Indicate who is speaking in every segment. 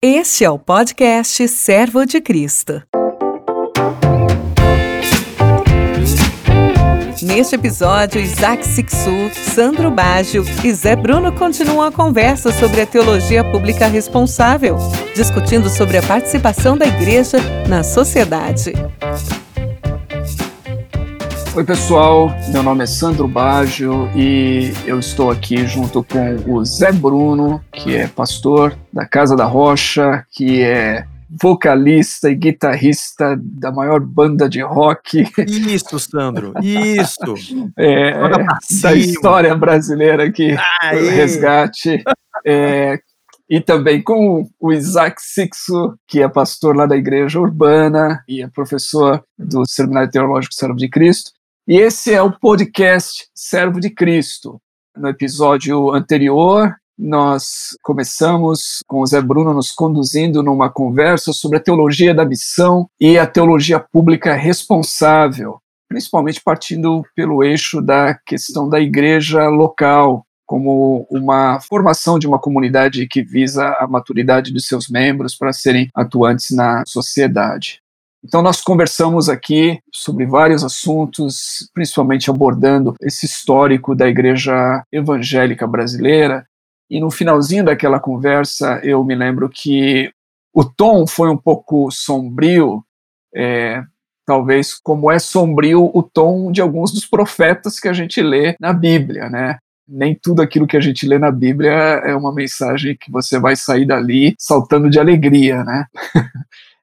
Speaker 1: Este é o podcast Servo de Cristo. Neste episódio, Isaac Sixu, Sandro Baggio e Zé Bruno continuam a conversa sobre a teologia pública responsável, discutindo sobre a participação da igreja na sociedade.
Speaker 2: Oi, pessoal. Meu nome é Sandro Baggio e eu estou aqui junto com o Zé Bruno, que é pastor da Casa da Rocha, que é vocalista e guitarrista da maior banda de rock.
Speaker 3: Isso, Sandro, isso.
Speaker 2: é, da história brasileira aqui, resgate. É, e também com o Isaac Sixo, que é pastor lá da Igreja Urbana e é professor do Seminário Teológico Servo de Cristo. E esse é o podcast Servo de Cristo. No episódio anterior, nós começamos com o Zé Bruno nos conduzindo numa conversa sobre a teologia da missão e a teologia pública responsável, principalmente partindo pelo eixo da questão da igreja local, como uma formação de uma comunidade que visa a maturidade de seus membros para serem atuantes na sociedade. Então, nós conversamos aqui sobre vários assuntos, principalmente abordando esse histórico da igreja evangélica brasileira. E no finalzinho daquela conversa, eu me lembro que o tom foi um pouco sombrio, é, talvez como é sombrio o tom de alguns dos profetas que a gente lê na Bíblia, né? Nem tudo aquilo que a gente lê na Bíblia é uma mensagem que você vai sair dali saltando de alegria, né?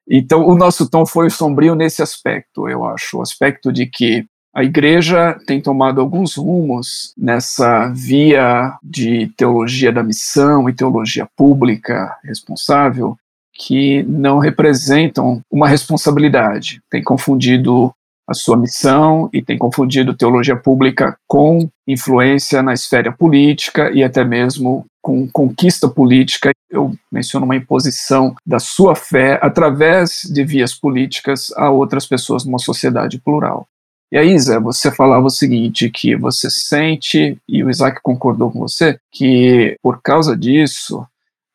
Speaker 2: Então, o nosso tom foi sombrio nesse aspecto, eu acho, o aspecto de que a igreja tem tomado alguns rumos nessa via de teologia da missão e teologia pública responsável que não representam uma responsabilidade. Tem confundido a sua missão e tem confundido teologia pública com influência na esfera política e até mesmo com conquista política. Eu menciono uma imposição da sua fé através de vias políticas a outras pessoas numa sociedade plural. E aí, Zé, você falava o seguinte, que você sente, e o Isaac concordou com você, que por causa disso,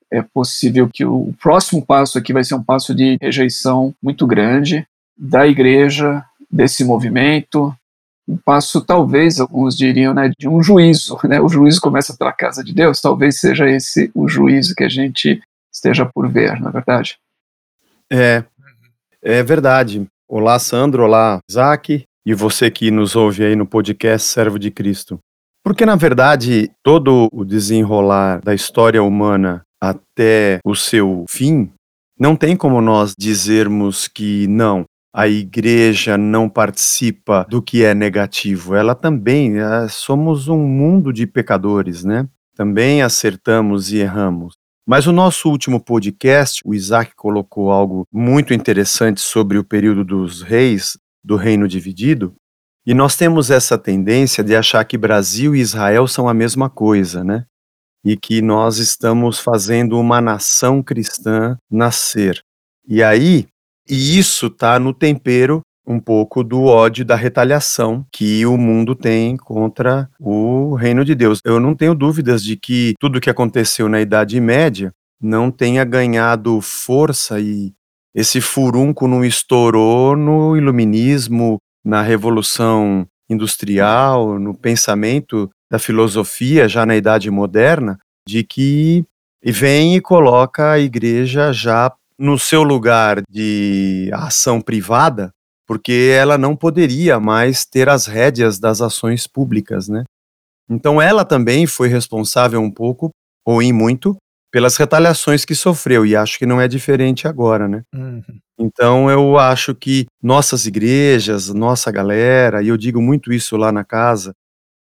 Speaker 2: é possível que o próximo passo aqui vai ser um passo de rejeição muito grande da igreja, desse movimento, um passo, talvez, alguns diriam, né, de um juízo. Né? O juízo começa pela casa de Deus, talvez seja esse o juízo que a gente esteja por ver, na é verdade?
Speaker 3: É, é verdade. Olá, Sandro, olá, Isaac, e você que nos ouve aí no podcast Servo de Cristo. Porque, na verdade, todo o desenrolar da história humana até o seu fim, não tem como nós dizermos que não, a igreja não participa do que é negativo. Ela também, é, somos um mundo de pecadores, né? Também acertamos e erramos. Mas o nosso último podcast, o Isaac colocou algo muito interessante sobre o período dos reis, do reino dividido, e nós temos essa tendência de achar que Brasil e Israel são a mesma coisa, né? E que nós estamos fazendo uma nação cristã nascer. E aí, e isso está no tempero um pouco do ódio da retaliação que o mundo tem contra o reino de Deus. Eu não tenho dúvidas de que tudo o que aconteceu na Idade Média não tenha ganhado força e esse furunco não estourou no iluminismo, na revolução industrial, no pensamento da filosofia já na Idade Moderna, de que vem e coloca a igreja já no seu lugar de ação privada, porque ela não poderia mais ter as rédeas das ações públicas, né? Então ela também foi responsável um pouco, ou em muito, pelas retaliações que sofreu, e acho que não é diferente agora, né? Uhum. Então eu acho que nossas igrejas, nossa galera, e eu digo muito isso lá na casa,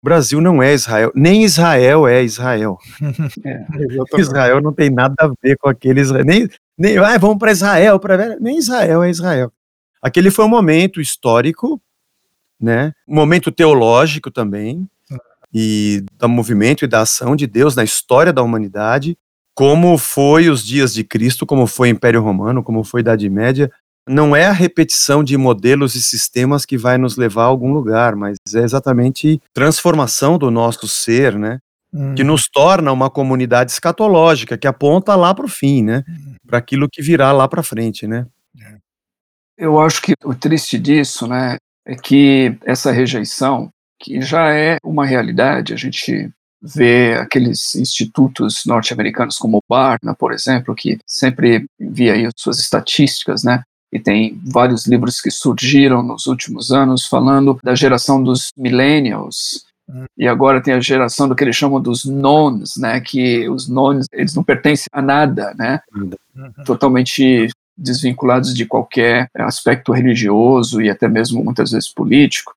Speaker 3: Brasil não é Israel, nem Israel é Israel. É, Israel não tem nada a ver com aqueles. Nem, nem ah, vamos para Israel, para nem Israel é Israel. Aquele foi um momento histórico, né? Um momento teológico também e do movimento e da ação de Deus na história da humanidade, como foi os dias de Cristo, como foi o Império Romano, como foi a Idade Média. Não é a repetição de modelos e sistemas que vai nos levar a algum lugar, mas é exatamente transformação do nosso ser, né? hum. que nos torna uma comunidade escatológica, que aponta lá para o fim, né? Hum. Para aquilo que virá lá para frente, né? É.
Speaker 2: Eu acho que o triste disso, né, é que essa rejeição, que já é uma realidade, a gente vê aqueles institutos norte-americanos como o Barna, por exemplo, que sempre envia aí suas estatísticas, né? E tem vários livros que surgiram nos últimos anos falando da geração dos millennials, hum. e agora tem a geração do que eles chamam dos nons, né? Que os nons eles não pertencem a nada, né? Uhum. Totalmente desvinculados de qualquer aspecto religioso e até mesmo muitas vezes político.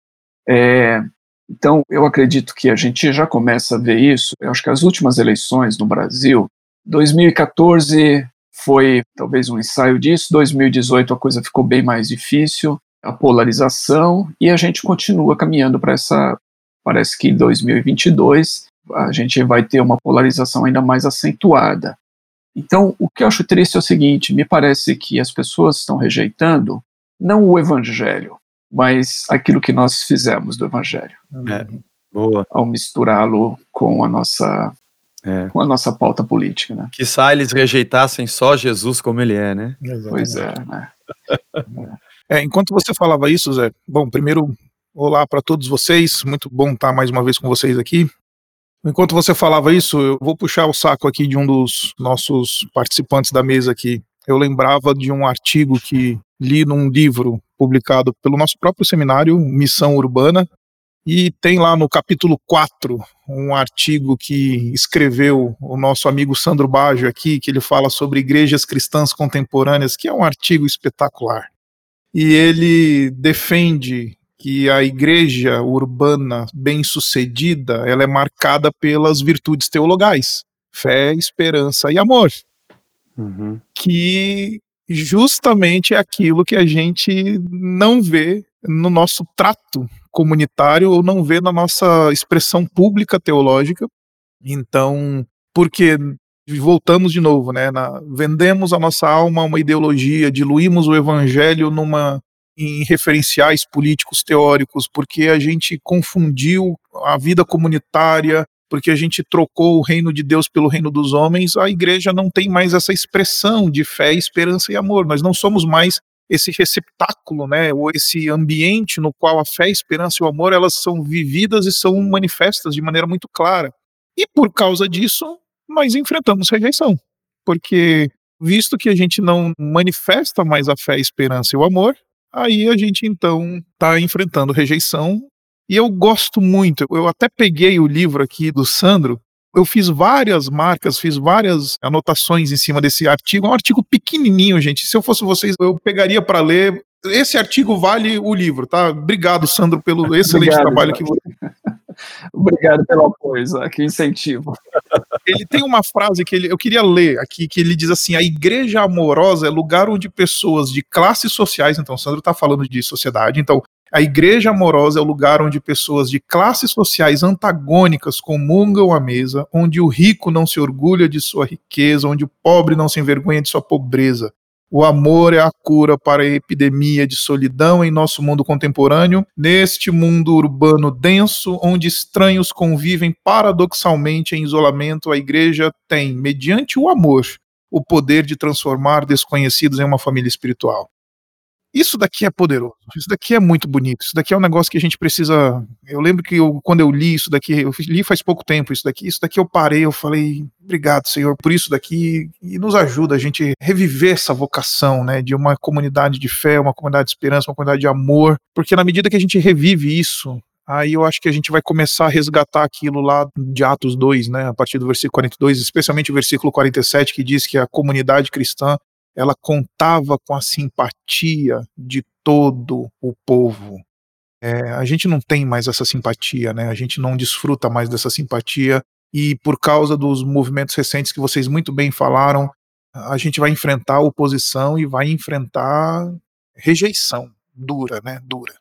Speaker 2: É, então, eu acredito que a gente já começa a ver isso. Eu acho que as últimas eleições no Brasil, 2014 foi talvez um ensaio disso, 2018 a coisa ficou bem mais difícil, a polarização, e a gente continua caminhando para essa. Parece que em 2022 a gente vai ter uma polarização ainda mais acentuada. Então, o que eu acho triste é o seguinte: me parece que as pessoas estão rejeitando não o evangelho, mas aquilo que nós fizemos do Evangelho.
Speaker 3: É, boa.
Speaker 2: Ao misturá-lo com a nossa é. com a nossa pauta política, né?
Speaker 3: Que eles rejeitassem só Jesus como ele é, né?
Speaker 2: Exatamente. Pois é, né?
Speaker 4: é, enquanto você falava isso, Zé, bom, primeiro, olá para todos vocês, muito bom estar mais uma vez com vocês aqui. Enquanto você falava isso, eu vou puxar o saco aqui de um dos nossos participantes da mesa aqui. Eu lembrava de um artigo que li num livro publicado pelo nosso próprio seminário, Missão Urbana, e tem lá no capítulo 4 um artigo que escreveu o nosso amigo Sandro Baggio aqui, que ele fala sobre igrejas cristãs contemporâneas, que é um artigo espetacular. E ele defende que a igreja urbana bem-sucedida, ela é marcada pelas virtudes teologais, fé, esperança e amor. Uhum. Que justamente é aquilo que a gente não vê no nosso trato comunitário ou não vê na nossa expressão pública teológica. Então, porque voltamos de novo, né? Na, vendemos a nossa alma a uma ideologia, diluímos o evangelho numa em referenciais políticos teóricos, porque a gente confundiu a vida comunitária porque a gente trocou o reino de Deus pelo reino dos homens, a igreja não tem mais essa expressão de fé, esperança e amor. Nós não somos mais esse receptáculo, né, ou esse ambiente no qual a fé, a esperança e o amor elas são vividas e são manifestas de maneira muito clara. E por causa disso, nós enfrentamos rejeição, porque visto que a gente não manifesta mais a fé, a esperança e o amor, aí a gente então está enfrentando rejeição e eu gosto muito, eu até peguei o livro aqui do Sandro, eu fiz várias marcas, fiz várias anotações em cima desse artigo. É um artigo pequenininho, gente. Se eu fosse vocês, eu pegaria para ler. Esse artigo vale o livro, tá? Obrigado, Sandro, pelo excelente Obrigado, trabalho que você.
Speaker 2: Obrigado pelo apoio, que incentivo.
Speaker 4: Ele tem uma frase que ele, eu queria ler aqui, que ele diz assim: a igreja amorosa é lugar onde pessoas de classes sociais, então o Sandro está falando de sociedade, então a igreja amorosa é o lugar onde pessoas de classes sociais antagônicas comungam à mesa, onde o rico não se orgulha de sua riqueza, onde o pobre não se envergonha de sua pobreza. O amor é a cura para a epidemia de solidão em nosso mundo contemporâneo, neste mundo urbano denso, onde estranhos convivem paradoxalmente em isolamento, a igreja tem, mediante o amor, o poder de transformar desconhecidos em uma família espiritual. Isso daqui é poderoso, isso daqui é muito bonito, isso daqui é um negócio que a gente precisa. Eu lembro que eu, quando eu li isso daqui, eu li faz pouco tempo isso daqui, isso daqui eu parei, eu falei, obrigado, Senhor, por isso daqui, e nos ajuda a gente reviver essa vocação, né, de uma comunidade de fé, uma comunidade de esperança, uma comunidade de amor, porque na medida que a gente revive isso, aí eu acho que a gente vai começar a resgatar aquilo lá de Atos 2, né, a partir do versículo 42, especialmente o versículo 47, que diz que a comunidade cristã ela contava com a simpatia de todo o povo. É, a gente não tem mais essa simpatia, né? A gente não desfruta mais dessa simpatia e por causa dos movimentos recentes que vocês muito bem falaram, a gente vai enfrentar oposição e vai enfrentar rejeição dura, né? Dura.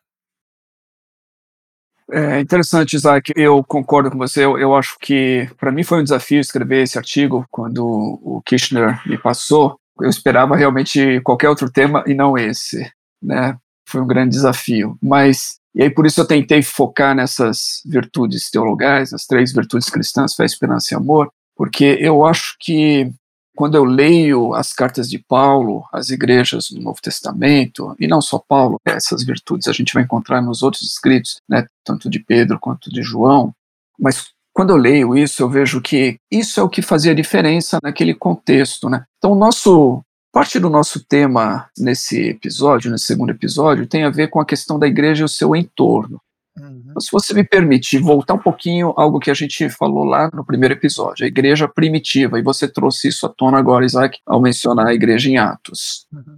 Speaker 2: É interessante, Isaac. Eu concordo com você. Eu, eu acho que para mim foi um desafio escrever esse artigo quando o Kirchner me passou, eu esperava realmente qualquer outro tema e não esse, né? Foi um grande desafio. Mas E aí por isso eu tentei focar nessas virtudes teologais, as três virtudes cristãs, fé, esperança e amor, porque eu acho que quando eu leio as cartas de Paulo, as igrejas no Novo Testamento, e não só Paulo, essas virtudes a gente vai encontrar nos outros escritos, né, tanto de Pedro quanto de João, mas quando eu leio isso, eu vejo que isso é o que fazia diferença naquele contexto, né? Então, nosso Parte do nosso tema nesse episódio, nesse segundo episódio, tem a ver com a questão da igreja e o seu entorno. Uhum. Então, se você me permitir voltar um pouquinho algo que a gente falou lá no primeiro episódio, a igreja primitiva, e você trouxe isso à tona agora, Isaac, ao mencionar a igreja em Atos. Uhum.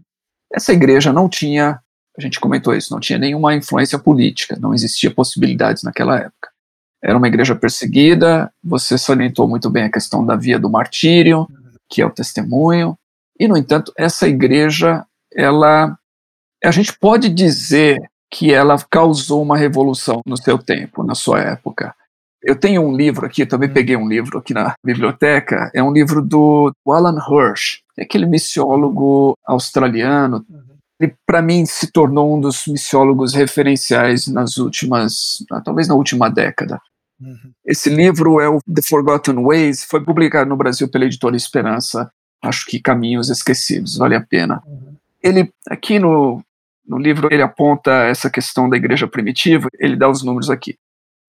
Speaker 2: Essa igreja não tinha, a gente comentou isso, não tinha nenhuma influência política, não existia possibilidades naquela época. Era uma igreja perseguida, você salientou muito bem a questão da via do martírio, uhum. Que é o testemunho, e, no entanto, essa igreja, ela, a gente pode dizer que ela causou uma revolução no seu tempo, na sua época. Eu tenho um livro aqui, também hum. peguei um livro aqui na biblioteca, é um livro do Alan Hirsch, é aquele missiólogo australiano. Uhum. Ele, para mim, se tornou um dos missiólogos referenciais nas últimas, talvez na última década. Uhum. Esse livro é o The Forgotten Ways, foi publicado no Brasil pela editora Esperança acho que Caminhos Esquecidos, vale a pena. Uhum. Ele, aqui no, no livro, ele aponta essa questão da igreja primitiva, ele dá os números aqui.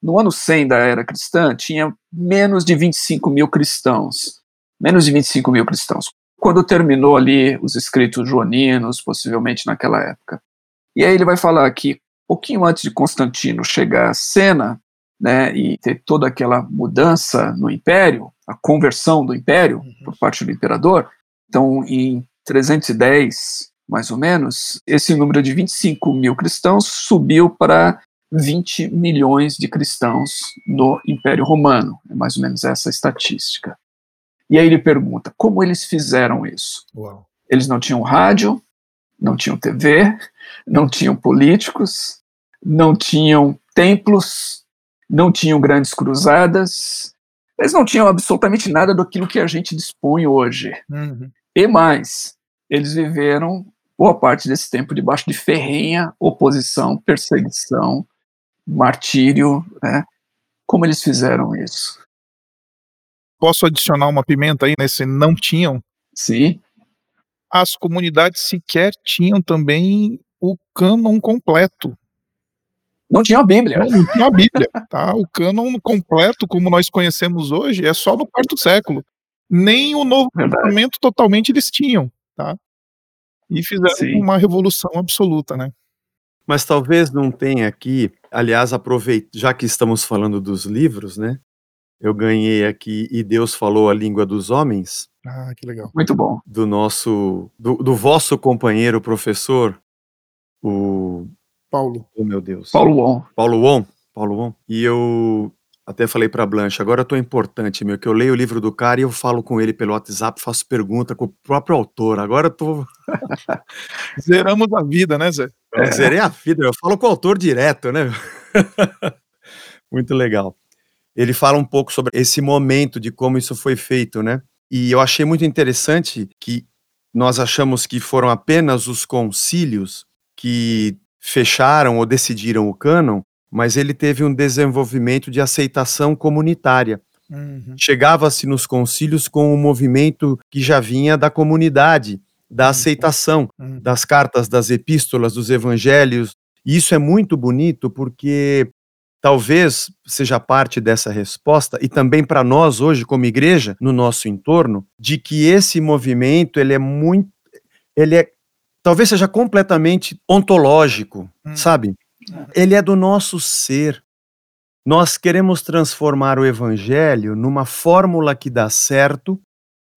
Speaker 2: No ano 100 da era cristã, tinha menos de 25 mil cristãos. Menos de 25 mil cristãos. Quando terminou ali os escritos joaninos, possivelmente naquela época. E aí ele vai falar que, pouquinho antes de Constantino chegar à cena, né, e ter toda aquela mudança no império, a conversão do império uhum. por parte do imperador. Então, em 310, mais ou menos, esse número de 25 mil cristãos subiu para 20 milhões de cristãos no Império Romano. É mais ou menos essa estatística. E aí ele pergunta: como eles fizeram isso? Uau. Eles não tinham rádio, não tinham TV, não tinham políticos, não tinham templos, não tinham grandes cruzadas, eles não tinham absolutamente nada daquilo que a gente dispõe hoje. Uhum. E mais, eles viveram boa parte desse tempo debaixo de ferrenha oposição, perseguição, martírio. Né? Como eles fizeram isso?
Speaker 4: Posso adicionar uma pimenta aí nesse não tinham?
Speaker 2: Sim.
Speaker 4: As comunidades sequer tinham também o cânon completo
Speaker 2: não tinha a Bíblia.
Speaker 4: Não, não tinha a Bíblia. Tá? O cânon completo, como nós conhecemos hoje, é só no quarto século. Nem o Novo Testamento totalmente eles tinham. Tá? E fizeram Sim. uma revolução absoluta, né?
Speaker 3: Mas talvez não tenha aqui, aliás, aproveito, já que estamos falando dos livros, né? Eu ganhei aqui E Deus Falou a Língua dos Homens.
Speaker 4: Ah, que legal.
Speaker 2: Muito bom.
Speaker 3: Do nosso, do, do vosso companheiro professor, o
Speaker 4: Paulo.
Speaker 3: Oh, meu Deus.
Speaker 2: Paulo Won.
Speaker 3: Paulo Won. Paulo Won. E eu até falei para Blanche, agora eu tô importante, meu, que eu leio o livro do cara e eu falo com ele pelo WhatsApp, faço pergunta com o próprio autor. Agora eu tô.
Speaker 4: Zeramos a vida, né, Zé?
Speaker 3: É, zerei a vida, eu falo com o autor direto, né? Muito legal. Ele fala um pouco sobre esse momento de como isso foi feito, né? E eu achei muito interessante que nós achamos que foram apenas os concílios que fecharam ou decidiram o cânon, mas ele teve um desenvolvimento de aceitação comunitária. Uhum. Chegava-se nos concílios com um movimento que já vinha da comunidade, da uhum. aceitação uhum. das cartas, das epístolas, dos evangelhos. E isso é muito bonito porque talvez seja parte dessa resposta e também para nós hoje como igreja no nosso entorno de que esse movimento ele é muito ele é talvez seja completamente ontológico, hum. sabe? Ele é do nosso ser. Nós queremos transformar o evangelho numa fórmula que dá certo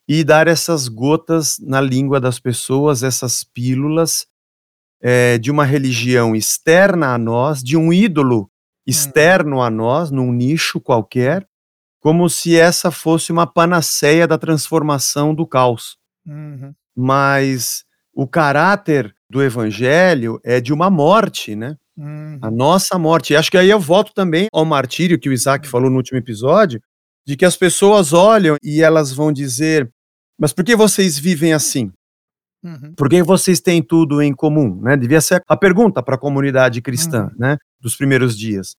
Speaker 3: e dar essas gotas na língua das pessoas, essas pílulas é, de uma religião externa a nós, de um ídolo externo hum. a nós, num nicho qualquer, como se essa fosse uma panaceia da transformação do caos. Uhum. Mas o caráter do evangelho é de uma morte, né? Uhum. A nossa morte. E acho que aí eu volto também ao martírio que o Isaac falou no último episódio, de que as pessoas olham e elas vão dizer: Mas por que vocês vivem assim? Uhum. Por que vocês têm tudo em comum? Né? Devia ser a pergunta para a comunidade cristã. Uhum. Né? dos primeiros dias?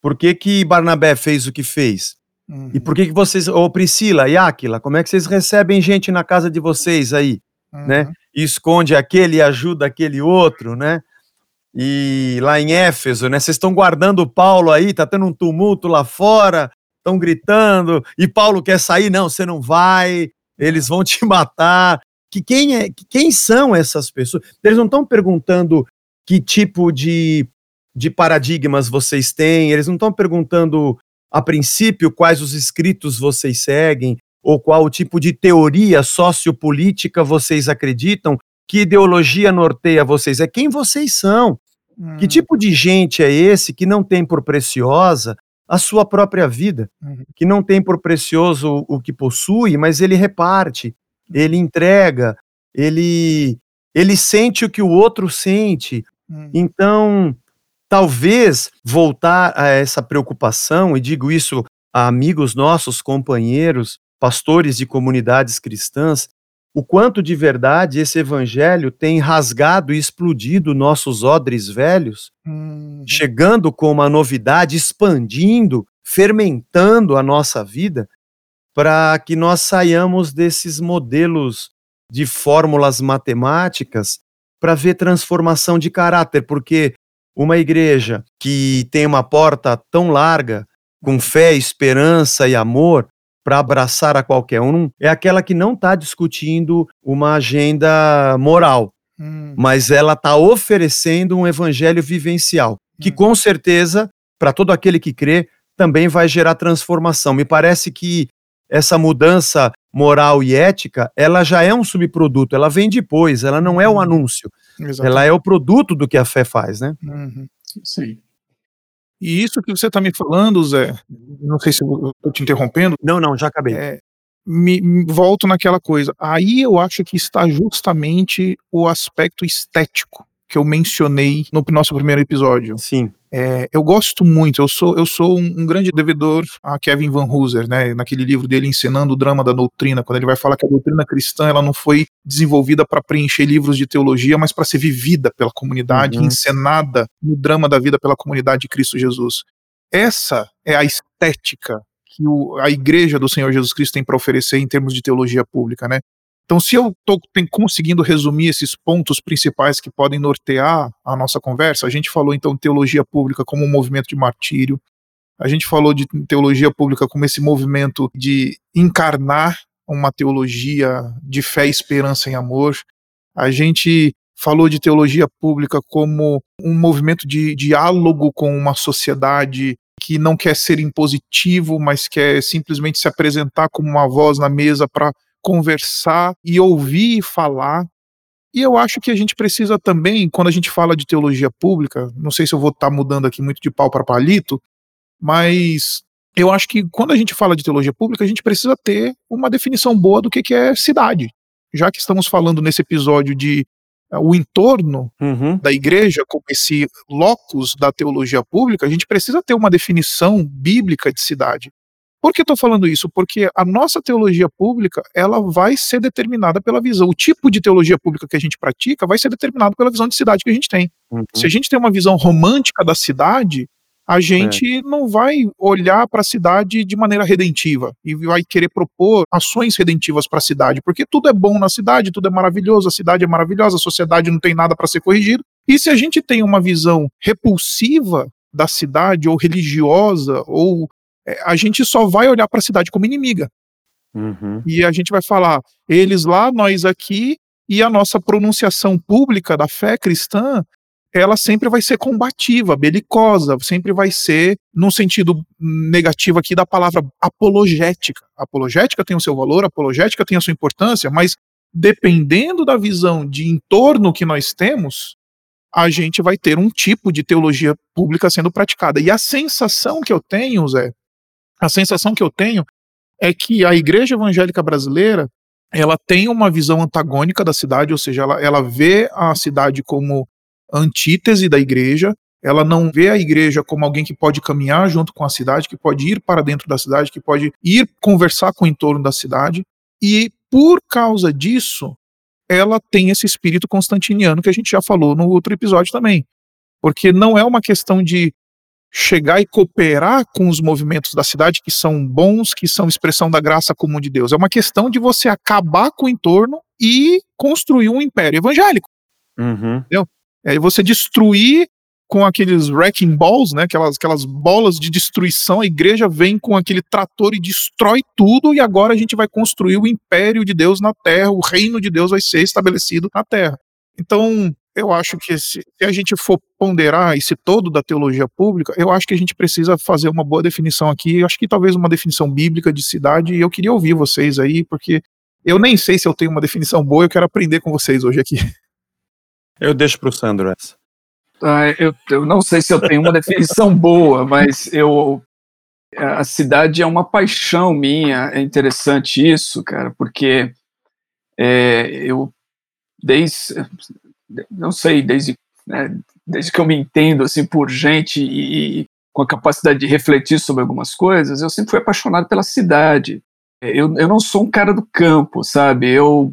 Speaker 3: Por que, que Barnabé fez o que fez? Uhum. E por que, que vocês, ô Priscila e Áquila, como é que vocês recebem gente na casa de vocês aí? Uhum. né? E esconde aquele e ajuda aquele outro, né? E lá em Éfeso, né? Vocês estão guardando Paulo aí, tá tendo um tumulto lá fora, estão gritando, e Paulo quer sair, não, você não vai, eles vão te matar. Que quem é, quem são essas pessoas? Eles não estão perguntando que tipo de, de paradigmas vocês têm, eles não estão perguntando a princípio quais os escritos vocês seguem, ou qual tipo de teoria sociopolítica vocês acreditam, que ideologia norteia vocês, é quem vocês são. Hum. Que tipo de gente é esse que não tem por preciosa a sua própria vida, uhum. que não tem por precioso o que possui, mas ele reparte, ele entrega, ele ele sente o que o outro sente. Hum. Então, talvez voltar a essa preocupação, e digo isso a amigos nossos, companheiros, pastores de comunidades cristãs, o quanto de verdade esse evangelho tem rasgado e explodido nossos odres velhos, uhum. chegando com uma novidade, expandindo, fermentando a nossa vida, para que nós saiamos desses modelos de fórmulas matemáticas para ver transformação de caráter, porque uma igreja que tem uma porta tão larga, com fé, esperança e amor, para abraçar a qualquer um, é aquela que não está discutindo uma agenda moral, hum. mas ela está oferecendo um evangelho vivencial, que hum. com certeza, para todo aquele que crê, também vai gerar transformação. Me parece que essa mudança moral e ética, ela já é um subproduto, ela vem depois, ela não é o uhum. anúncio. Exatamente. Ela é o produto do que a fé faz, né?
Speaker 4: Uhum. Sim. E isso que você está me falando, Zé, não sei se eu estou te interrompendo.
Speaker 3: Não, não, já acabei.
Speaker 4: É, me, me, volto naquela coisa. Aí eu acho que está justamente o aspecto estético que eu mencionei no nosso primeiro episódio.
Speaker 3: Sim.
Speaker 4: É, eu gosto muito, eu sou, eu sou um, um, grande devedor a Kevin Van Hooser, né, naquele livro dele ensinando o drama da doutrina, quando ele vai falar que a doutrina cristã ela não foi desenvolvida para preencher livros de teologia, mas para ser vivida pela comunidade, uhum. encenada no drama da vida pela comunidade de Cristo Jesus. Essa é a estética que o, a igreja do Senhor Jesus Cristo tem para oferecer em termos de teologia pública, né? Então, se eu estou conseguindo resumir esses pontos principais que podem nortear a nossa conversa, a gente falou então de teologia pública como um movimento de martírio, a gente falou de teologia pública como esse movimento de encarnar uma teologia de fé, esperança e amor, a gente falou de teologia pública como um movimento de diálogo com uma sociedade que não quer ser impositivo, mas quer simplesmente se apresentar como uma voz na mesa para conversar e ouvir e falar. E eu acho que a gente precisa também, quando a gente fala de teologia pública, não sei se eu vou estar tá mudando aqui muito de pau para palito, mas eu acho que quando a gente fala de teologia pública, a gente precisa ter uma definição boa do que, que é cidade. Já que estamos falando nesse episódio de uh, o entorno uhum. da igreja como esse locus da teologia pública, a gente precisa ter uma definição bíblica de cidade. Por que estou falando isso? Porque a nossa teologia pública ela vai ser determinada pela visão. O tipo de teologia pública que a gente pratica vai ser determinado pela visão de cidade que a gente tem. Uhum. Se a gente tem uma visão romântica da cidade, a gente é. não vai olhar para a cidade de maneira redentiva e vai querer propor ações redentivas para a cidade, porque tudo é bom na cidade, tudo é maravilhoso, a cidade é maravilhosa, a sociedade não tem nada para ser corrigido. E se a gente tem uma visão repulsiva da cidade ou religiosa ou é, a gente só vai olhar para a cidade como inimiga. Uhum. E a gente vai falar, eles lá, nós aqui, e a nossa pronunciação pública da fé cristã, ela sempre vai ser combativa, belicosa, sempre vai ser, num sentido negativo aqui da palavra apologética. apologética tem o seu valor, apologética tem a sua importância, mas dependendo da visão de entorno que nós temos, a gente vai ter um tipo de teologia pública sendo praticada. E a sensação que eu tenho, Zé, a sensação que eu tenho é que a igreja evangélica brasileira ela tem uma visão antagônica da cidade, ou seja, ela, ela vê a cidade como antítese da igreja, ela não vê a igreja como alguém que pode caminhar junto com a cidade, que pode ir para dentro da cidade, que pode ir conversar com o entorno da cidade, e por causa disso, ela tem esse espírito constantiniano que a gente já falou no outro episódio também. porque não é uma questão de chegar e cooperar com os movimentos da cidade que são bons, que são expressão da graça comum de Deus. É uma questão de você acabar com o entorno e construir um império evangélico.
Speaker 3: Uhum.
Speaker 4: Entendeu? É você destruir com aqueles wrecking balls, né, aquelas, aquelas bolas de destruição, a igreja vem com aquele trator e destrói tudo, e agora a gente vai construir o império de Deus na terra, o reino de Deus vai ser estabelecido na terra. Então, eu acho que se, se a gente for ponderar esse todo da teologia pública, eu acho que a gente precisa fazer uma boa definição aqui, eu acho que talvez uma definição bíblica de cidade, e eu queria ouvir vocês aí, porque eu nem sei se eu tenho uma definição boa, eu quero aprender com vocês hoje aqui.
Speaker 3: Eu deixo para o Sandro essa.
Speaker 2: Ah, eu, eu não sei se eu tenho uma definição boa, mas eu a cidade é uma paixão minha. É interessante isso, cara, porque é, eu desde não sei desde né, desde que eu me entendo assim por gente e, e, com a capacidade de refletir sobre algumas coisas, eu sempre fui apaixonado pela cidade. Eu, eu não sou um cara do campo, sabe? Eu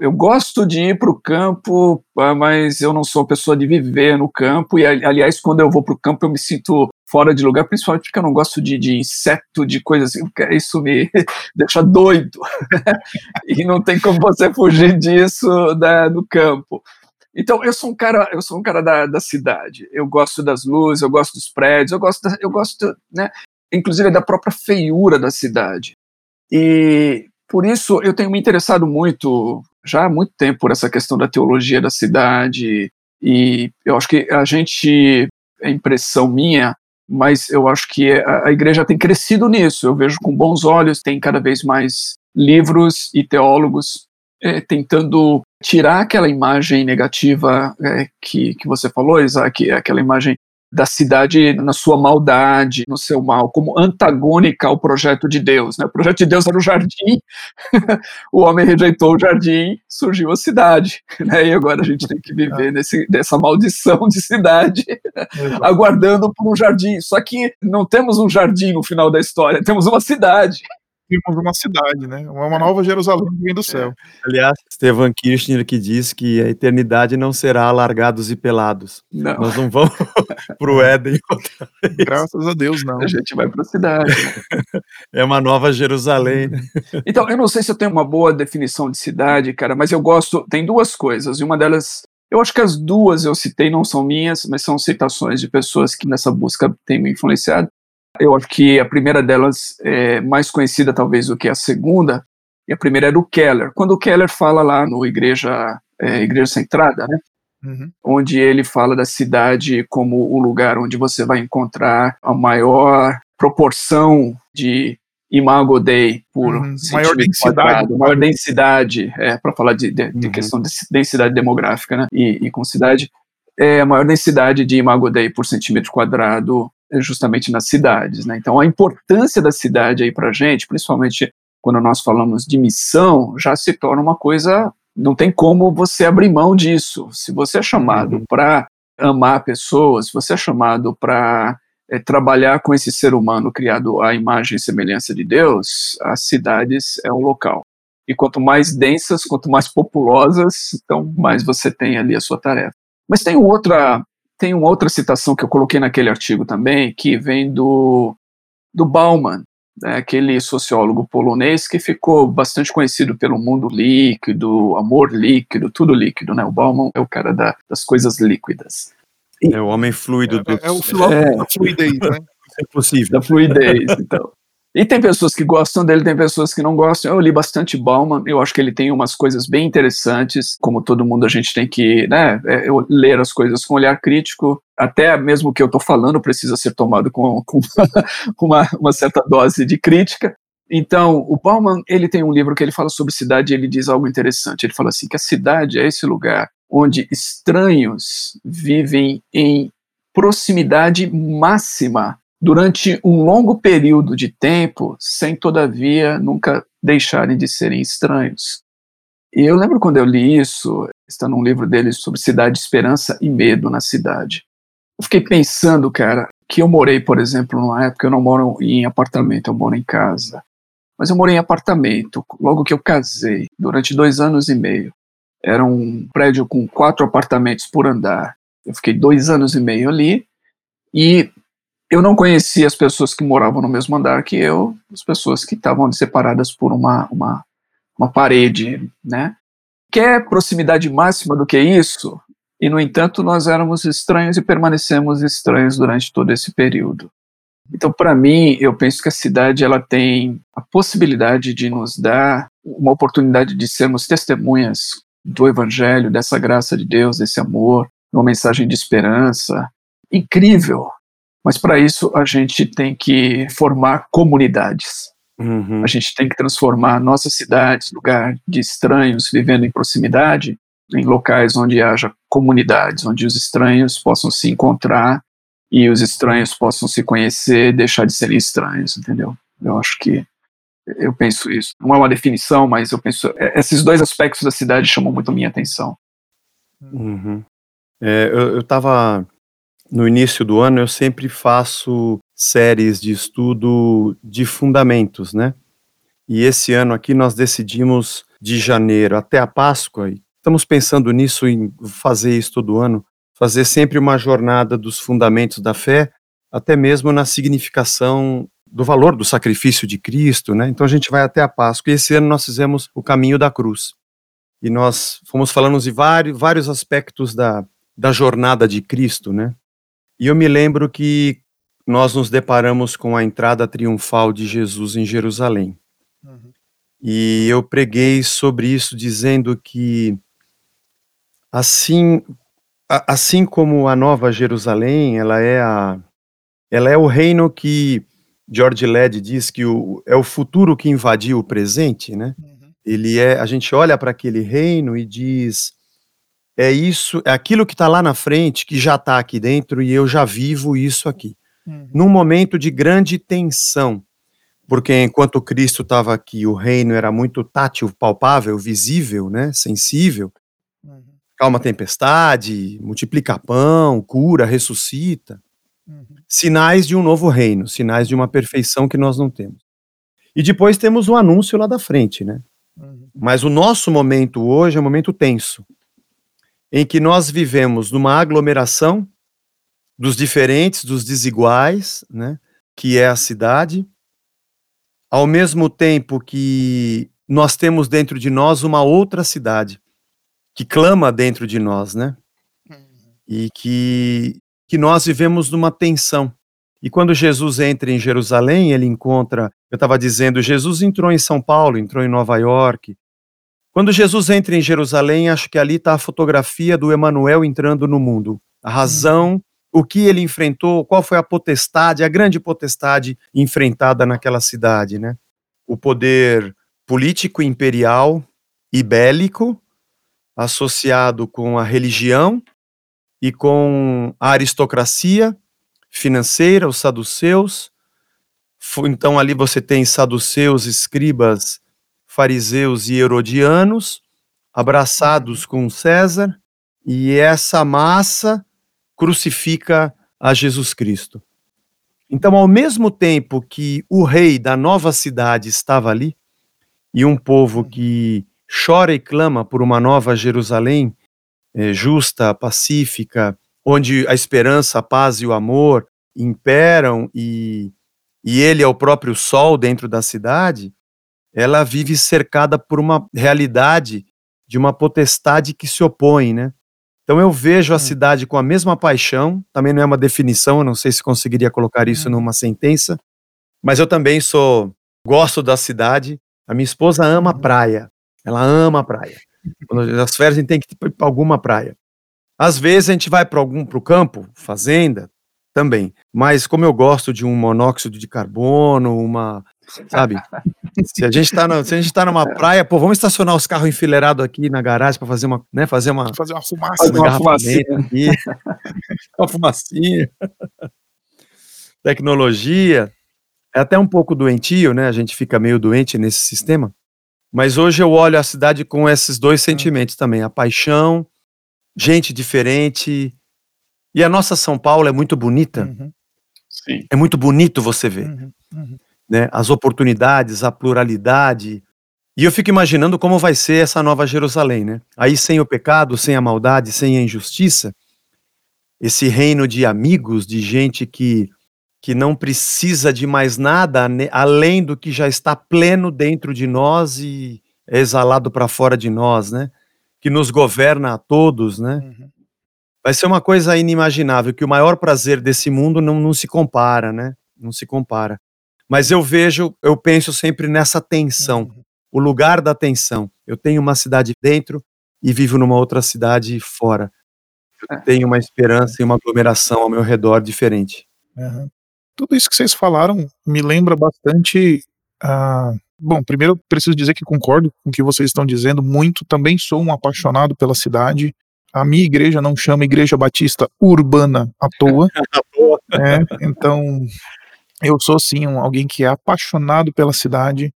Speaker 2: eu gosto de ir para o campo, ah, mas eu não sou uma pessoa de viver no campo. E, aliás, quando eu vou para o campo, eu me sinto fora de lugar, principalmente porque eu não gosto de, de inseto, de coisas assim, porque isso me deixa doido. e não tem como você fugir disso da, no campo. Então, eu sou um cara, eu sou um cara da, da cidade. Eu gosto das luzes, eu gosto dos prédios, eu gosto, da, eu gosto, né, inclusive da própria feiura da cidade. E por isso eu tenho me interessado muito já há muito tempo por essa questão da teologia da cidade, e eu acho que a gente, é impressão minha, mas eu acho que a, a igreja tem crescido nisso, eu vejo com bons olhos, tem cada vez mais livros e teólogos é, tentando tirar aquela imagem negativa é, que, que você falou, Isaac, aquela imagem da cidade na sua maldade, no seu mal, como antagônica ao projeto de Deus. Né? O projeto de Deus era o jardim, o homem rejeitou o jardim, surgiu a cidade. Né? E agora a gente tem que viver nesse, nessa maldição de cidade, aguardando por um jardim. Só que não temos um jardim no final da história, temos uma cidade
Speaker 4: vimos uma cidade, né? Uma nova Jerusalém que vem do céu.
Speaker 3: Aliás, Stefan Kirchner que diz que a eternidade não será largados e pelados.
Speaker 2: Não.
Speaker 3: Nós não vamos para o Éden.
Speaker 4: Graças a Deus, não.
Speaker 2: A gente vai para a cidade.
Speaker 3: É uma nova Jerusalém.
Speaker 2: Então, eu não sei se eu tenho uma boa definição de cidade, cara, mas eu gosto. Tem duas coisas, e uma delas eu acho que as duas eu citei não são minhas, mas são citações de pessoas que nessa busca têm me influenciado. Eu acho que a primeira delas é mais conhecida talvez do que a segunda, e a primeira é do Keller. Quando o Keller fala lá no Igreja, é, Igreja Centrada, né? Uhum. Onde ele fala da cidade como o lugar onde você vai encontrar a maior proporção de imago Dei por uhum.
Speaker 4: maior densidade,
Speaker 2: quadrado, maior densidade, é, para falar de, de, de uhum. questão de densidade demográfica, né? E, e com cidade, é a maior densidade de imago Dei por centímetro quadrado justamente nas cidades. Né? Então, a importância da cidade aí para a gente, principalmente quando nós falamos de missão, já se torna uma coisa. Não tem como você abrir mão disso. Se você é chamado uhum. para amar pessoas, se você é chamado para é, trabalhar com esse ser humano criado à imagem e semelhança de Deus, as cidades é o local. E quanto mais densas, quanto mais populosas, então mais você tem ali a sua tarefa. Mas tem outra tem uma outra citação que eu coloquei naquele artigo também, que vem do, do Bauman, né, aquele sociólogo polonês que ficou bastante conhecido pelo mundo líquido, amor líquido, tudo líquido, né? O Bauman é o cara da, das coisas líquidas.
Speaker 3: E, é o homem fluido.
Speaker 4: Do... É, é o filósofo é, da fluidez, né?
Speaker 3: É possível.
Speaker 2: Da fluidez, então. E tem pessoas que gostam dele, tem pessoas que não gostam. Eu li bastante Bauman, eu acho que ele tem umas coisas bem interessantes. Como todo mundo, a gente tem que né, é, ler as coisas com olhar crítico. Até mesmo o que eu estou falando precisa ser tomado com, com uma, uma certa dose de crítica. Então, o Bauman, ele tem um livro que ele fala sobre cidade e ele diz algo interessante. Ele fala assim que a cidade é esse lugar onde estranhos vivem em proximidade máxima durante um longo período de tempo, sem todavia nunca deixarem de serem estranhos. E eu lembro quando eu li isso, está num livro dele sobre cidade, esperança e medo na cidade. Eu fiquei pensando, cara, que eu morei, por exemplo, numa época eu não moro em apartamento, eu moro em casa. Mas eu morei em apartamento logo que eu casei, durante dois anos e meio. Era um prédio com quatro apartamentos por andar. Eu fiquei dois anos e meio ali e eu não conhecia as pessoas que moravam no mesmo andar que eu, as pessoas que estavam separadas por uma, uma, uma parede, né? Quer proximidade máxima do que isso? E, no entanto, nós éramos estranhos e permanecemos estranhos durante todo esse período. Então, para mim, eu penso que a cidade ela tem a possibilidade de nos dar uma oportunidade de sermos testemunhas do Evangelho, dessa graça de Deus, desse amor, uma mensagem de esperança incrível. Mas para isso a gente tem que formar comunidades. Uhum. A gente tem que transformar nossas cidades, lugar de estranhos vivendo em proximidade, em locais onde haja comunidades, onde os estranhos possam se encontrar e os estranhos possam se conhecer, deixar de serem estranhos, entendeu? Eu acho que eu penso isso. Não é uma definição, mas eu penso é, esses dois aspectos da cidade chamam muito a minha atenção.
Speaker 3: Uhum. É, eu estava no início do ano, eu sempre faço séries de estudo de fundamentos, né? E esse ano aqui nós decidimos de janeiro até a Páscoa, e estamos pensando nisso em fazer isso todo ano, fazer sempre uma jornada dos fundamentos da fé, até mesmo na significação do valor do sacrifício de Cristo, né? Então a gente vai até a Páscoa. E esse ano nós fizemos o caminho da cruz. E nós fomos falando de vários, vários aspectos da, da jornada de Cristo, né? E eu me lembro que nós nos deparamos com a entrada triunfal de Jesus em Jerusalém. Uhum. E eu preguei sobre isso dizendo que assim assim como a Nova Jerusalém, ela é a ela é o reino que George Led diz que o, é o futuro que invadiu o presente, né? Uhum. Ele é, a gente olha para aquele reino e diz é isso, é aquilo que está lá na frente que já está aqui dentro e eu já vivo isso aqui. Uhum. Num momento de grande tensão, porque enquanto Cristo estava aqui, o reino era muito tátil, palpável, visível, né, sensível. Uhum. Calma tempestade, multiplica pão, cura, ressuscita. Uhum. Sinais de um novo reino, sinais de uma perfeição que nós não temos. E depois temos o anúncio lá da frente, né? Uhum. Mas o nosso momento hoje é um momento tenso em que nós vivemos numa aglomeração dos diferentes, dos desiguais, né, que é a cidade, ao mesmo tempo que nós temos dentro de nós uma outra cidade que clama dentro de nós, né? E que que nós vivemos numa tensão. E quando Jesus entra em Jerusalém, ele encontra, eu estava dizendo, Jesus entrou em São Paulo, entrou em Nova York, quando Jesus entra em Jerusalém, acho que ali está a fotografia do Emanuel entrando no mundo. A razão, o que ele enfrentou, qual foi a potestade, a grande potestade enfrentada naquela cidade, né? O poder político imperial e bélico associado com a religião e com a aristocracia financeira, os saduceus. Então ali você tem saduceus, escribas fariseus e herodianos, abraçados com César, e essa massa crucifica a Jesus Cristo. Então, ao mesmo tempo que o rei da nova cidade estava ali, e um povo que chora e clama por uma nova Jerusalém, é, justa, pacífica, onde a esperança, a paz e o amor imperam e, e ele é o próprio sol dentro da cidade, ela vive cercada por uma realidade de uma potestade que se opõe, né? Então eu vejo a hum. cidade com a mesma paixão, também não é uma definição, eu não sei se conseguiria colocar isso hum. numa sentença, mas eu também sou gosto da cidade. A minha esposa ama a uhum. praia. Ela ama a praia. Quando as férias a gente tem que ir para alguma praia. Às vezes a gente vai para algum para o campo, fazenda, também. Mas como eu gosto de um monóxido de carbono, uma sabe? Se a gente está se a gente tá numa praia, pô, vamos estacionar os carros enfileirados aqui na garagem para fazer uma, né, fazer uma
Speaker 4: fazer uma fumaça, fazer uma
Speaker 3: fumacinha aqui. uma fumacinha. Tecnologia é até um pouco doentio, né? A gente fica meio doente nesse sistema. Mas hoje eu olho a cidade com esses dois hum. sentimentos também, a paixão, gente diferente. E a nossa São Paulo é muito bonita. Uhum. É muito bonito você ver. Uhum. Uhum né, as oportunidades, a pluralidade. E eu fico imaginando como vai ser essa nova Jerusalém, né? Aí sem o pecado, sem a maldade, sem a injustiça. esse reino de amigos, de gente que, que não precisa de mais nada além do que já está pleno dentro de nós e é exalado para fora de nós, né? Que nos governa a todos, né? Uhum. Vai ser uma coisa inimaginável, que o maior prazer desse mundo não, não se compara, né? Não se compara. Mas eu vejo, eu penso sempre nessa tensão, uhum. o lugar da tensão. Eu tenho uma cidade dentro e vivo numa outra cidade fora. Eu é. tenho uma esperança e uma aglomeração ao meu redor diferente.
Speaker 4: Uhum. Tudo isso que vocês falaram me lembra bastante. Uh, bom, primeiro preciso dizer que concordo com o que vocês estão dizendo muito. Também sou um apaixonado pela cidade. A minha igreja não chama Igreja Batista Urbana à toa. é, então, eu sou sim um, alguém que é apaixonado pela cidade.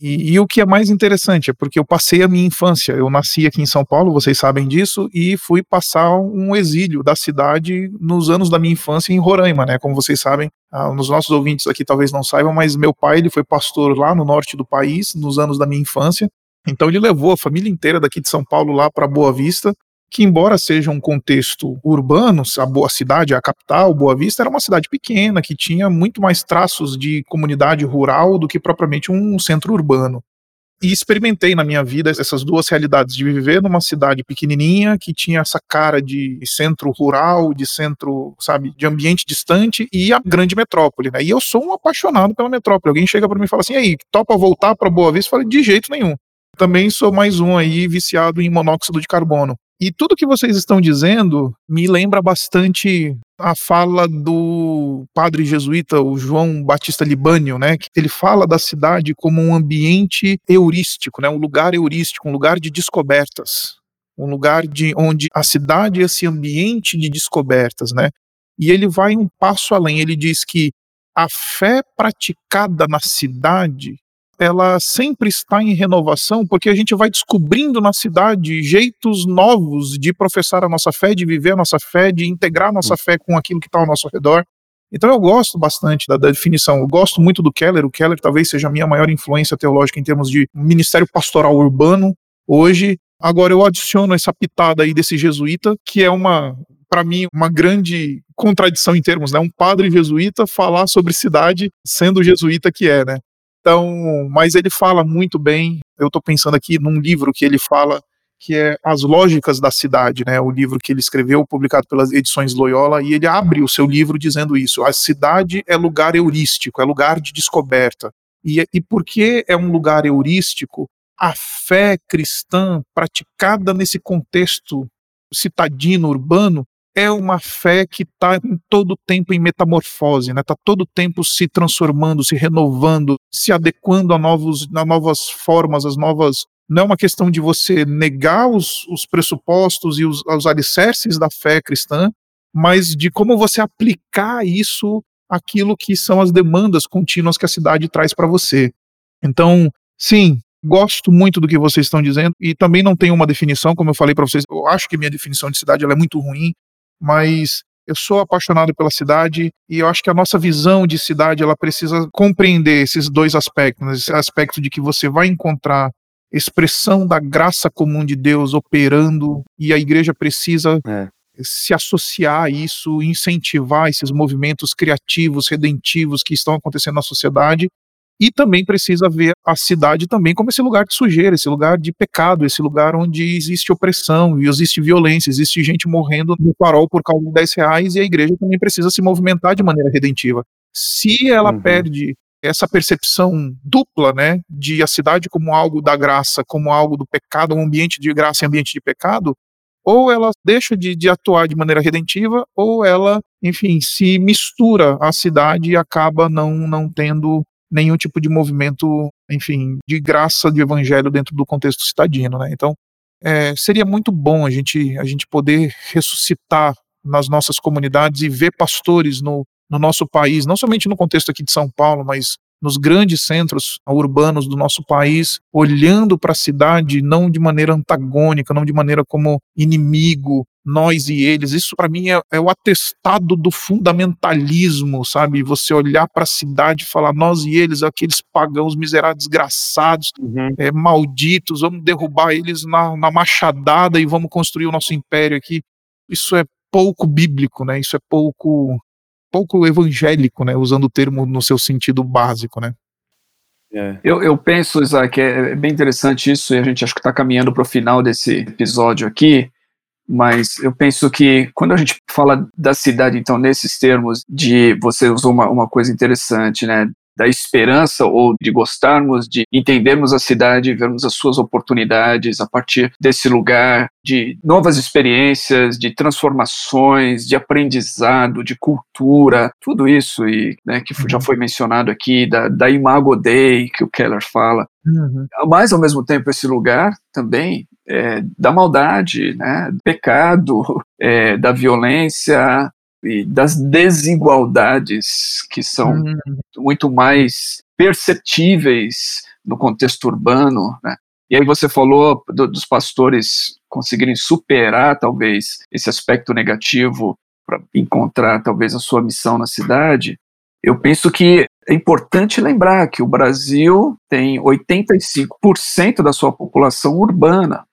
Speaker 4: E, e, o que é mais interessante é porque eu passei a minha infância. Eu nasci aqui em São Paulo, vocês sabem disso, e fui passar um exílio da cidade nos anos da minha infância em Roraima, né? Como vocês sabem, ah, nos nossos ouvintes aqui talvez não saibam, mas meu pai ele foi pastor lá no norte do país nos anos da minha infância. Então ele levou a família inteira daqui de São Paulo lá para Boa Vista que embora seja um contexto urbano, a boa cidade, a capital, Boa Vista, era uma cidade pequena que tinha muito mais traços de comunidade rural do que propriamente um centro urbano. E experimentei na minha vida essas duas realidades de viver numa cidade pequenininha que tinha essa cara de centro rural, de centro, sabe, de ambiente distante e a grande metrópole, né? E eu sou um apaixonado pela metrópole. Alguém chega para mim e fala assim: "E aí, topa voltar para Boa Vista?" Eu falei: "De jeito nenhum." Também sou mais um aí viciado em monóxido de carbono. E tudo que vocês estão dizendo me lembra bastante a fala do padre jesuíta, o João Batista Libânio, né, que ele fala da cidade como um ambiente heurístico, né, um lugar heurístico, um lugar de descobertas, um lugar de onde a cidade é esse ambiente de descobertas, né? E ele vai um passo além, ele diz que a fé praticada na cidade ela sempre está em renovação, porque a gente vai descobrindo na cidade jeitos novos de professar a nossa fé, de viver a nossa fé, de integrar a nossa fé com aquilo que está ao nosso redor. Então eu gosto bastante da, da, definição. Eu gosto muito do Keller. O Keller talvez seja a minha maior influência teológica em termos de ministério pastoral urbano hoje. Agora eu adiciono essa pitada aí desse jesuíta, que é uma, para mim, uma grande contradição em termos, né? Um padre jesuíta falar sobre cidade sendo jesuíta que é, né? Então, mas ele fala muito bem. Eu estou pensando aqui num livro que ele fala que é As Lógicas da Cidade, né? O livro que ele escreveu, publicado pelas edições Loyola, e ele abre o seu livro dizendo isso: a cidade é lugar heurístico, é lugar de descoberta. E, e por que é um lugar heurístico? A fé cristã praticada nesse contexto citadino urbano é uma fé que está todo tempo em metamorfose, está né? Tá todo tempo se transformando, se renovando, se adequando a, novos, a novas formas, as novas. Não é uma questão de você negar os, os pressupostos e os, os alicerces da fé cristã, mas de como você aplicar isso aquilo que são as demandas contínuas que a cidade traz para você. Então, sim, gosto muito do que vocês estão dizendo e também não tenho uma definição, como eu falei para vocês. Eu acho que minha definição de cidade é muito ruim mas eu sou apaixonado pela cidade e eu acho que a nossa visão de cidade ela precisa compreender esses dois aspectos, né? esse aspecto de que você vai encontrar expressão da graça comum de Deus operando e a igreja precisa é. se associar a isso, incentivar esses movimentos criativos, redentivos que estão acontecendo na sociedade e também precisa ver a cidade também como esse lugar de sujeira, esse lugar de pecado, esse lugar onde existe opressão, e existe violência, existe gente morrendo no farol por causa de 10 reais, e a igreja também precisa se movimentar de maneira redentiva. Se ela uhum. perde essa percepção dupla, né, de a cidade como algo da graça, como algo do pecado, um ambiente de graça e ambiente de pecado, ou ela deixa de, de, atuar de maneira redentiva, ou ela, enfim, se mistura à cidade e acaba não, não tendo nenhum tipo de movimento, enfim, de graça de evangelho dentro do contexto citadino, né? Então, é, seria muito bom a gente, a gente poder ressuscitar nas nossas comunidades e ver pastores no, no nosso país, não somente no contexto aqui de São Paulo, mas nos grandes centros urbanos do nosso país, olhando para a cidade não de maneira antagônica, não de maneira como inimigo, nós e eles. Isso para mim é, é, o atestado do fundamentalismo, sabe? Você olhar para a cidade e falar nós e eles, aqueles pagãos miseráveis, desgraçados, uhum. é, malditos, vamos derrubar eles na, na machadada e vamos construir o nosso império aqui. Isso é pouco bíblico, né? Isso é pouco pouco evangélico, né? Usando o termo no seu sentido básico, né?
Speaker 2: É. Eu, eu penso, Isaac, é, é bem interessante isso, e a gente acho que está caminhando para o final desse episódio aqui, mas eu penso que quando a gente fala da cidade, então, nesses termos de você usou uma, uma coisa interessante, né? Da esperança ou de gostarmos de entendermos a cidade, vermos as suas oportunidades a partir desse lugar de novas experiências, de transformações, de aprendizado, de cultura, tudo isso e né, que já uhum. foi mencionado aqui da, da Imago Dei que o Keller fala. Uhum. Mas ao mesmo tempo esse lugar também é, da maldade, né, pecado, é, da violência, e das desigualdades que são uhum. muito mais perceptíveis no contexto urbano, né? E aí você falou do, dos pastores conseguirem superar talvez esse aspecto negativo para encontrar talvez a sua missão na cidade. Eu penso que é importante lembrar que o Brasil tem 85% da sua população urbana.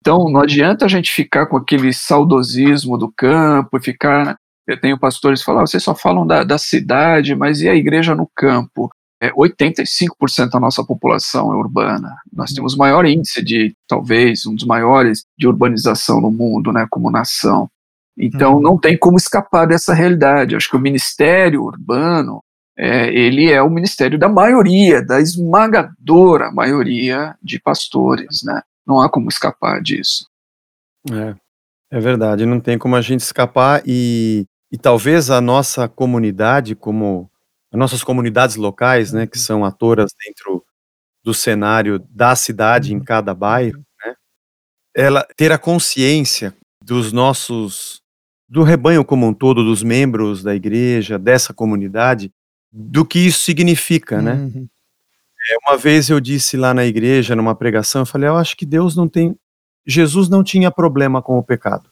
Speaker 2: Então, não adianta a gente ficar com aquele saudosismo do campo e ficar. Eu tenho pastores que falam, ah, vocês só falam da, da cidade, mas e a igreja no campo? É, 85% da nossa população é urbana. Nós temos o maior índice de, talvez, um dos maiores de urbanização no mundo, né, como nação. Então, uhum. não tem como escapar dessa realidade. Acho que o ministério urbano, é, ele é o ministério da maioria, da esmagadora maioria de pastores, né? Não há como escapar disso.
Speaker 3: É, é verdade, não tem como a gente escapar e, e talvez a nossa comunidade, como as nossas comunidades locais, né, que são atoras dentro do cenário da cidade em cada bairro, né, ela ter a consciência dos nossos do rebanho como um todo, dos membros da igreja, dessa comunidade, do que isso significa, né? Uhum. É, uma vez eu disse lá na igreja, numa pregação, eu falei, eu acho que Deus não tem. Jesus não tinha problema com o pecado.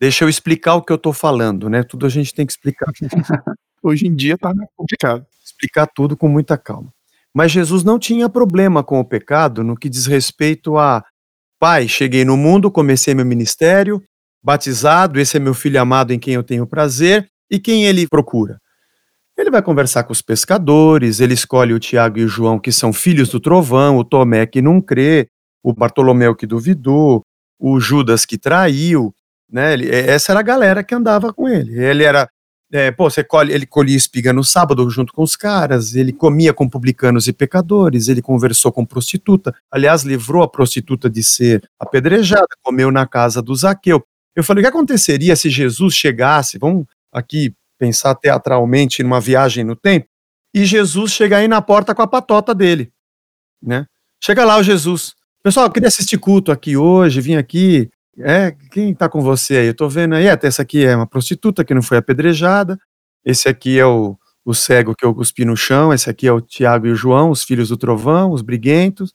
Speaker 3: Deixa eu explicar o que eu estou falando, né? Tudo a gente tem que explicar.
Speaker 4: Hoje em dia tá complicado.
Speaker 3: Explicar tudo com muita calma. Mas Jesus não tinha problema com o pecado no que diz respeito a Pai, cheguei no mundo, comecei meu ministério, batizado, esse é meu filho amado em quem eu tenho prazer, e quem ele procura? Ele vai conversar com os pescadores, ele escolhe o Tiago e o João, que são filhos do trovão, o Tomé que não crê, o Bartolomeu que duvidou, o Judas que traiu, né? Ele, é, essa era a galera que andava com ele. Ele era, é, pô, você colhe, ele colhia espiga no sábado junto com os caras, ele comia com publicanos e pecadores, ele conversou com prostituta, aliás, livrou a prostituta de ser apedrejada, comeu na casa do Zaqueu. Eu falei, o que aconteceria se Jesus chegasse, vamos aqui pensar teatralmente numa viagem no tempo, e Jesus chega aí na porta com a patota dele, né? Chega lá o Jesus. Pessoal, eu queria assistir culto aqui hoje, vim aqui. É, quem tá com você aí? Eu tô vendo aí, até essa aqui é uma prostituta que não foi apedrejada. Esse aqui é o, o cego que eu cuspi no chão. Esse aqui é o Tiago e o João, os filhos do trovão, os briguentos.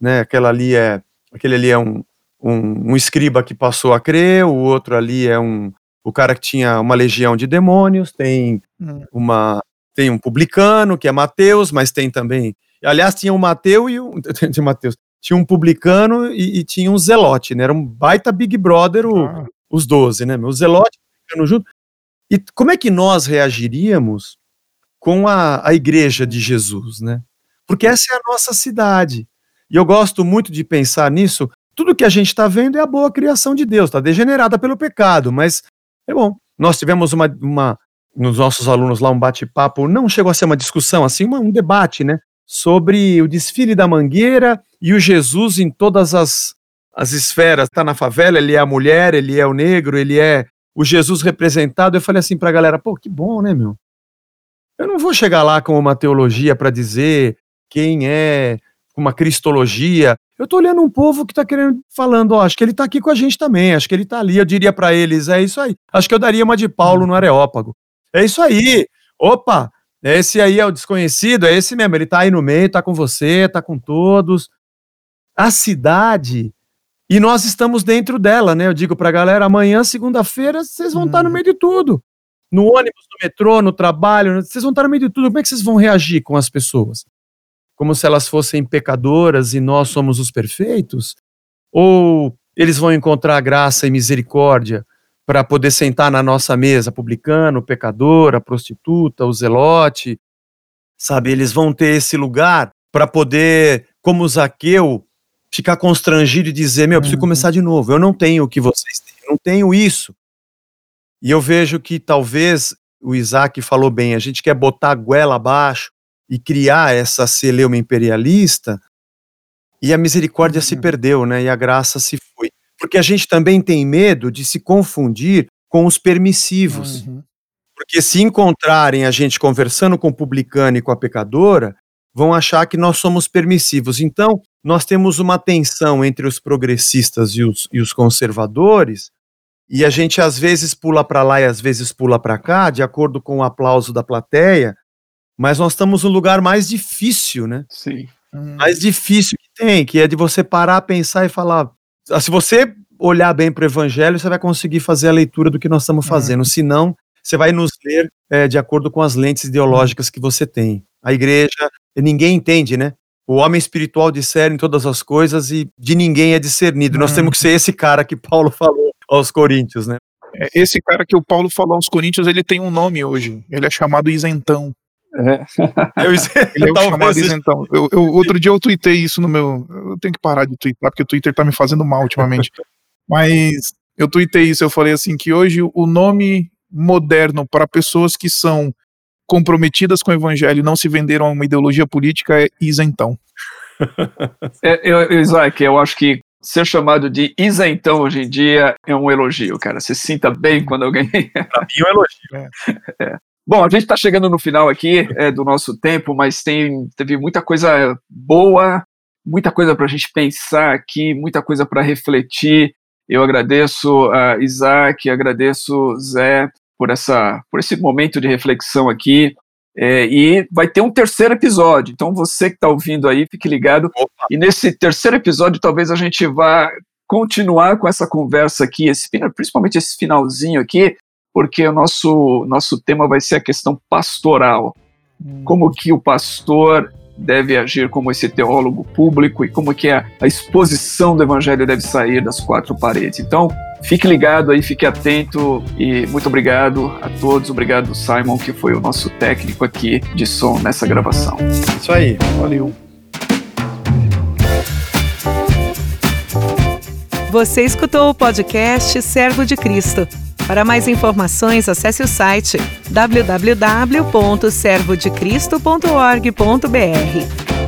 Speaker 3: Né? Aquela ali é, aquele ali é um, um, um escriba que passou a crer, o outro ali é um, o cara que tinha uma legião de demônios, tem hum. uma tem um publicano que é Mateus, mas tem também, aliás, tinha um Mateu e um de Mateus, tinha um publicano e, e, tinha um zelote, né? Era um baita Big Brother o, ah. os 12, né? O zelote junto. E como é que nós reagiríamos com a, a igreja de Jesus, né? Porque essa é a nossa cidade. E eu gosto muito de pensar nisso. Tudo que a gente está vendo é a boa criação de Deus, está degenerada pelo pecado, mas é bom. Nós tivemos uma, uma nos nossos alunos lá um bate-papo, não chegou a ser uma discussão, assim, uma, um debate, né? Sobre o desfile da Mangueira e o Jesus em todas as, as esferas. Está na favela, ele é a mulher, ele é o negro, ele é o Jesus representado. Eu falei assim para a galera, pô, que bom, né, meu? Eu não vou chegar lá com uma teologia para dizer quem é, uma cristologia. Eu tô olhando um povo que tá querendo, falando, ó, acho que ele tá aqui com a gente também, acho que ele tá ali. Eu diria para eles, é isso aí. Acho que eu daria uma de Paulo no Areópago. É isso aí. Opa, esse aí é o desconhecido, é esse mesmo. Ele tá aí no meio, tá com você, tá com todos. A cidade, e nós estamos dentro dela, né? Eu digo pra galera, amanhã, segunda-feira, vocês vão estar tá no uhum. meio de tudo. No ônibus, no metrô, no trabalho, vocês vão estar tá no meio de tudo. Como é que vocês vão reagir com as pessoas? Como se elas fossem pecadoras e nós somos os perfeitos? Ou eles vão encontrar graça e misericórdia para poder sentar na nossa mesa, publicano, pecador, a prostituta, o zelote, sabe? Eles vão ter esse lugar para poder, como Zaqueu, ficar constrangido e dizer: Meu, eu preciso uhum. começar de novo. Eu não tenho o que vocês têm, eu não tenho isso. E eu vejo que talvez o Isaac falou bem: a gente quer botar a goela abaixo e criar essa celeuma imperialista, e a misericórdia uhum. se perdeu, né? E a graça se foi. Porque a gente também tem medo de se confundir com os permissivos. Uhum. Porque se encontrarem a gente conversando com o publicano e com a pecadora, vão achar que nós somos permissivos. Então, nós temos uma tensão entre os progressistas e os, e os conservadores, e a gente às vezes pula para lá e às vezes pula para cá, de acordo com o aplauso da plateia, mas nós estamos no lugar mais difícil, né?
Speaker 2: Sim.
Speaker 3: Hum. Mais difícil que tem, que é de você parar, pensar e falar. Ah, se você olhar bem para o evangelho, você vai conseguir fazer a leitura do que nós estamos fazendo. Hum. Se não, você vai nos ler é, de acordo com as lentes ideológicas que você tem. A igreja, ninguém entende, né? O homem espiritual discerne todas as coisas e de ninguém é discernido. Hum. Nós temos que ser esse cara que Paulo falou aos coríntios, né?
Speaker 4: É, esse cara que o Paulo falou aos coríntios, ele tem um nome hoje. Ele é chamado isentão. É. Eu, ele é o chamado isentão. Eu, eu, outro dia eu tuitei isso no meu. Eu tenho que parar de twittar, porque o Twitter tá me fazendo mal ultimamente. Mas eu tuitei isso, eu falei assim que hoje o nome moderno para pessoas que são comprometidas com o evangelho e não se venderam a uma ideologia política é isentão.
Speaker 2: É, eu, Isaac, eu acho que ser chamado de isentão hoje em dia é um elogio, cara. Você se sinta bem quando alguém.
Speaker 3: Pra mim é um elogio.
Speaker 2: É. É. Bom, a gente está chegando no final aqui é, do nosso tempo, mas tem, teve muita coisa boa, muita coisa para a gente pensar aqui, muita coisa para refletir. Eu agradeço a Isaac, agradeço Zé por, essa, por esse momento de reflexão aqui. É, e vai ter um terceiro episódio. Então, você que está ouvindo aí, fique ligado. Opa. E nesse terceiro episódio, talvez a gente vá continuar com essa conversa aqui, esse, principalmente esse finalzinho aqui, porque o nosso, nosso tema vai ser a questão pastoral. Hum. Como que o pastor deve agir como esse teólogo público e como que a, a exposição do evangelho deve sair das quatro paredes. Então, fique ligado aí, fique atento e muito obrigado a todos. Obrigado, Simon, que foi o nosso técnico aqui de som nessa gravação.
Speaker 3: Isso aí, valeu.
Speaker 1: Você escutou o podcast Servo de Cristo. Para mais informações, acesse o site www.servodecristo.org.br.